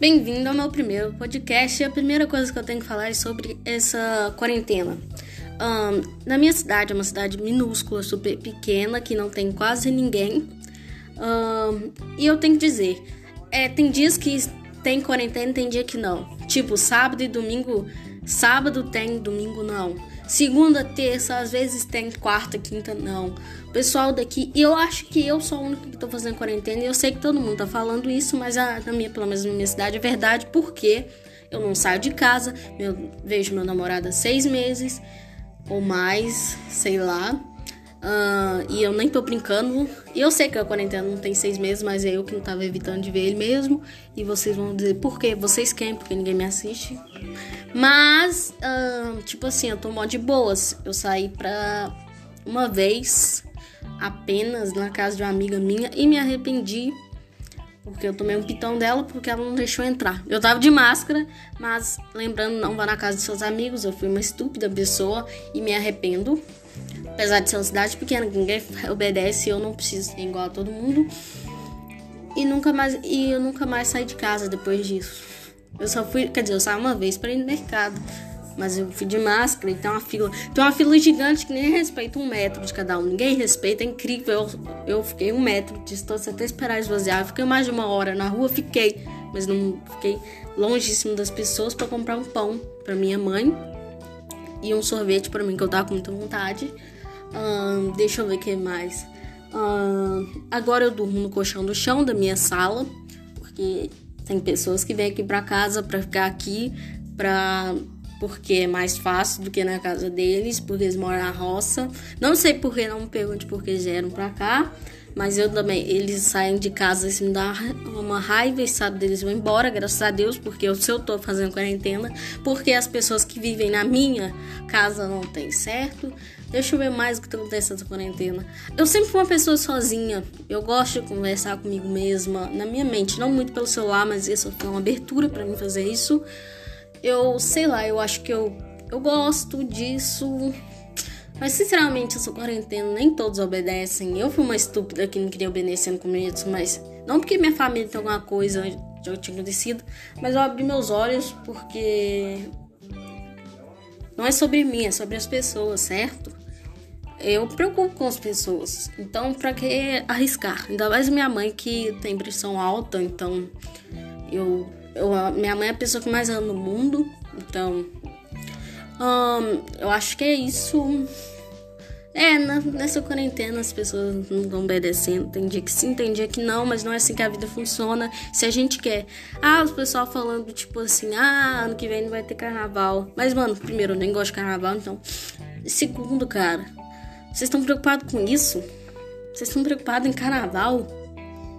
Bem-vindo ao meu primeiro podcast. E a primeira coisa que eu tenho que falar é sobre essa quarentena. Um, na minha cidade, é uma cidade minúscula, super pequena, que não tem quase ninguém. Um, e eu tenho que dizer, é, tem dias que tem quarentena e tem dia que não. Tipo, sábado e domingo. Sábado tem, domingo não. Segunda, terça, às vezes tem quarta, quinta, não. O pessoal daqui, eu acho que eu sou a única que tô fazendo quarentena e eu sei que todo mundo tá falando isso, mas a, na minha, pelo menos na minha cidade é verdade, porque eu não saio de casa, vejo meu namorado há seis meses ou mais, sei lá. Uh, e eu nem tô brincando. E eu sei que a quarentena não tem seis meses, mas é eu que não tava evitando de ver ele mesmo. E vocês vão dizer, por quê? Vocês querem, porque ninguém me assiste. Mas, uh, tipo assim, eu tô mó de boas. Eu saí pra uma vez apenas na casa de uma amiga minha e me arrependi. Porque eu tomei um pitão dela porque ela não deixou entrar. Eu tava de máscara, mas lembrando, não vá na casa de seus amigos. Eu fui uma estúpida pessoa e me arrependo. Apesar de ser uma cidade pequena, ninguém obedece, eu não preciso ser igual a todo mundo. E nunca mais, e eu nunca mais saí de casa depois disso. Eu só fui, quer dizer, eu saí uma vez para ir no mercado. Mas eu fui de máscara e tem uma fila. Tem uma fila gigante que nem respeita um metro de cada um. Ninguém respeita, é incrível. Eu, eu fiquei um metro de distância até esperar esvaziar. Eu fiquei mais de uma hora na rua, fiquei. Mas não fiquei longíssimo das pessoas para comprar um pão para minha mãe e um sorvete para mim que eu tava com muita vontade deixa eu ver o que mais. agora eu durmo no colchão do chão da minha sala, porque tem pessoas que vêm aqui para casa para ficar aqui, pra, porque é mais fácil do que na casa deles, porque eles moram na roça. Não sei por que, não me pergunte por que vieram para cá. Mas eu também, eles saem de casa, isso me dá uma raiva e sabe deles vão embora, graças a Deus, porque eu, se eu tô fazendo quarentena, porque as pessoas que vivem na minha casa não tem certo. Deixa eu ver mais o que acontece nessa quarentena. Eu sempre fui uma pessoa sozinha. Eu gosto de conversar comigo mesma, na minha mente, não muito pelo celular, mas isso foi uma abertura para mim fazer isso. Eu sei lá, eu acho que eu, eu gosto disso. Mas sinceramente, essa quarentena nem todos obedecem. Eu fui uma estúpida que não queria obedecer no começo, mas não porque minha família tem alguma coisa já tinha acontecido, mas eu abri meus olhos porque não é sobre mim, é sobre as pessoas, certo? Eu me preocupo com as pessoas. Então, pra que arriscar? Ainda mais minha mãe que tem pressão alta, então eu, eu minha mãe é a pessoa que mais ama no mundo, então eu acho que é isso. É, na, nessa quarentena as pessoas não estão obedecendo. Tem dia que sim, tem dia que não, mas não é assim que a vida funciona. Se a gente quer. Ah, os pessoal falando, tipo assim, ah, ano que vem não vai ter carnaval. Mas, mano, primeiro, eu nem gosto de carnaval, então. Segundo, cara, vocês estão preocupados com isso? Vocês estão preocupados em carnaval?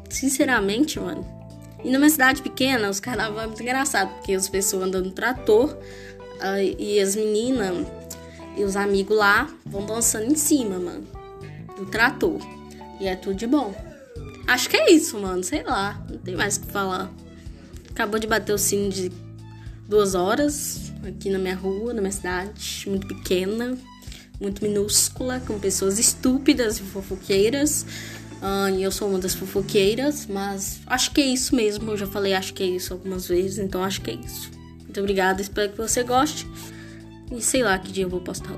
Sinceramente, mano. E numa cidade pequena, os carnaval é muito engraçado, porque as pessoas andando no trator e as meninas e os amigos lá vão dançando em cima, mano. Do trator. E é tudo de bom. Acho que é isso, mano. Sei lá. Não tem mais o que falar. Acabou de bater o sino de duas horas aqui na minha rua, na minha cidade. Muito pequena, muito minúscula, com pessoas estúpidas e fofoqueiras. Uh, eu sou uma das fofoqueiras, mas acho que é isso mesmo. Eu já falei, acho que é isso algumas vezes, então acho que é isso. Muito obrigada, espero que você goste. E sei lá que dia eu vou postar